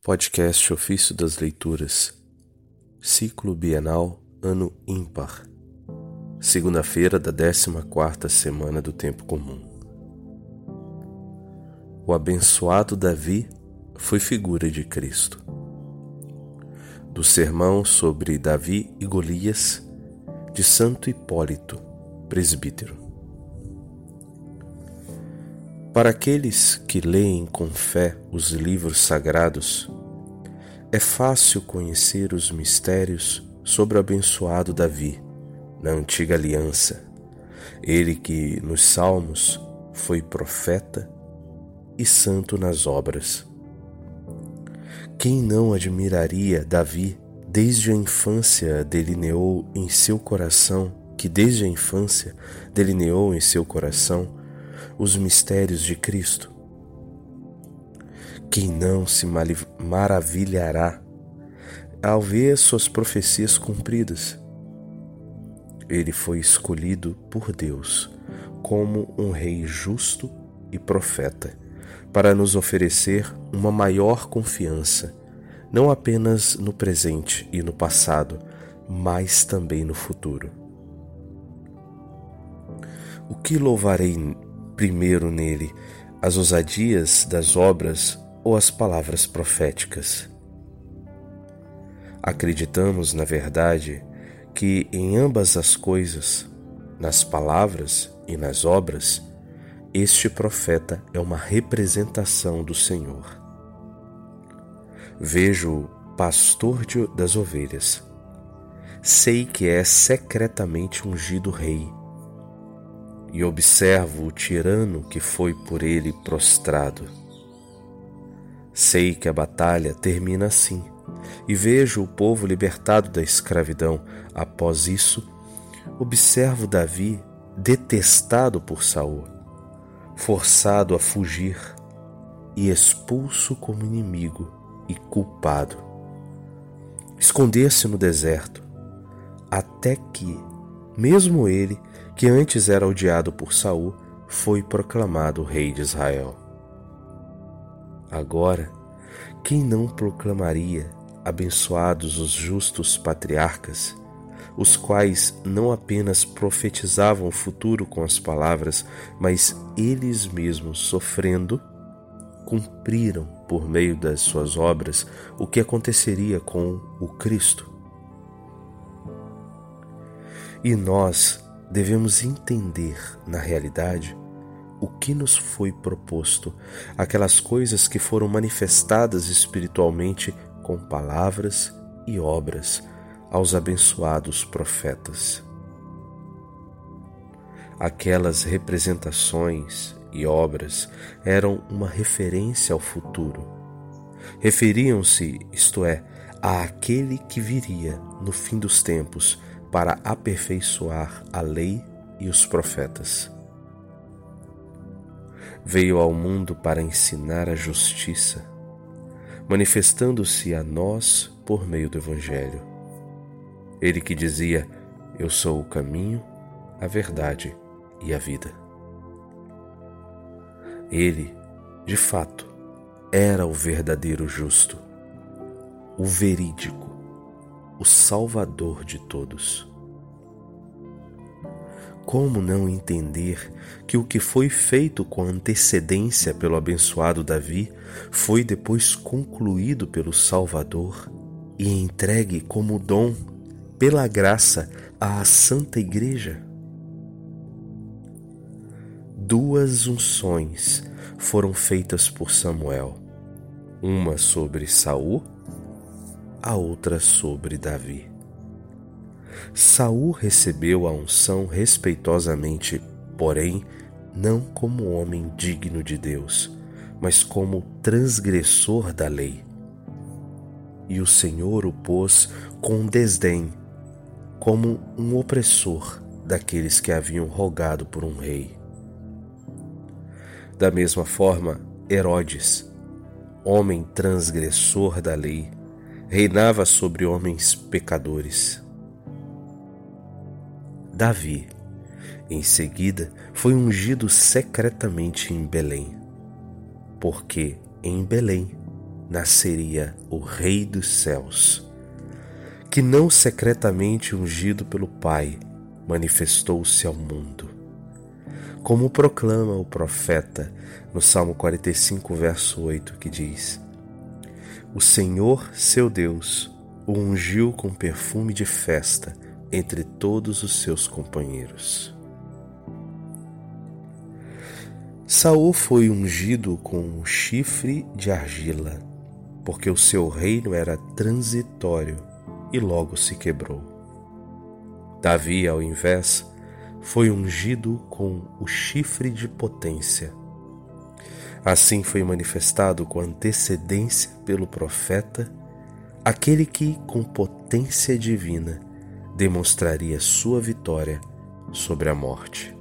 Podcast Ofício das Leituras, Ciclo Bienal, Ano Ímpar, segunda-feira da 14 semana do Tempo Comum. O abençoado Davi foi figura de Cristo. Do sermão sobre Davi e Golias, de Santo Hipólito, presbítero. Para aqueles que leem com fé os livros sagrados, é fácil conhecer os mistérios sobre o abençoado Davi, na antiga aliança, ele que nos Salmos foi profeta e santo nas obras. Quem não admiraria Davi desde a infância delineou em seu coração, que desde a infância delineou em seu coração os mistérios de Cristo. Quem não se maravilhará ao ver suas profecias cumpridas? Ele foi escolhido por Deus como um rei justo e profeta, para nos oferecer uma maior confiança, não apenas no presente e no passado, mas também no futuro. O que louvarei primeiro nele as ousadias das obras ou as palavras proféticas. Acreditamos, na verdade, que em ambas as coisas, nas palavras e nas obras, este profeta é uma representação do Senhor. Vejo o pastor das ovelhas. Sei que é secretamente ungido rei e observo o tirano que foi por ele prostrado. Sei que a batalha termina assim, e vejo o povo libertado da escravidão. Após isso, observo Davi detestado por Saul, forçado a fugir e expulso como inimigo e culpado. Esconder-se no deserto, até que, mesmo ele, que antes era odiado por Saul, foi proclamado rei de Israel. Agora, quem não proclamaria abençoados os justos patriarcas, os quais não apenas profetizavam o futuro com as palavras, mas eles mesmos sofrendo, cumpriram por meio das suas obras o que aconteceria com o Cristo. E nós devemos entender, na realidade, o que nos foi proposto, aquelas coisas que foram manifestadas espiritualmente com palavras e obras aos abençoados profetas. Aquelas representações e obras eram uma referência ao futuro. Referiam-se, isto é, a aquele que viria no fim dos tempos para aperfeiçoar a lei e os profetas. Veio ao mundo para ensinar a justiça, manifestando-se a nós por meio do Evangelho. Ele que dizia: Eu sou o caminho, a verdade e a vida. Ele, de fato, era o verdadeiro justo, o verídico, o Salvador de todos. Como não entender que o que foi feito com antecedência pelo abençoado Davi foi depois concluído pelo Salvador e entregue como dom, pela graça, à Santa Igreja? Duas unções foram feitas por Samuel, uma sobre Saul a outra sobre Davi. Saul recebeu a unção respeitosamente, porém não como homem digno de Deus, mas como transgressor da lei. E o Senhor o pôs com desdém, como um opressor daqueles que haviam rogado por um rei. Da mesma forma, Herodes, homem transgressor da lei, reinava sobre homens pecadores. Davi, em seguida, foi ungido secretamente em Belém, porque em Belém nasceria o Rei dos céus, que não secretamente ungido pelo Pai manifestou-se ao mundo. Como proclama o profeta no Salmo 45, verso 8, que diz: O Senhor, seu Deus, o ungiu com perfume de festa entre todos os seus companheiros. Saul foi ungido com um chifre de argila, porque o seu reino era transitório e logo se quebrou. Davi, ao invés, foi ungido com o chifre de potência. Assim foi manifestado com antecedência pelo profeta aquele que, com potência divina, demonstraria sua vitória sobre a morte.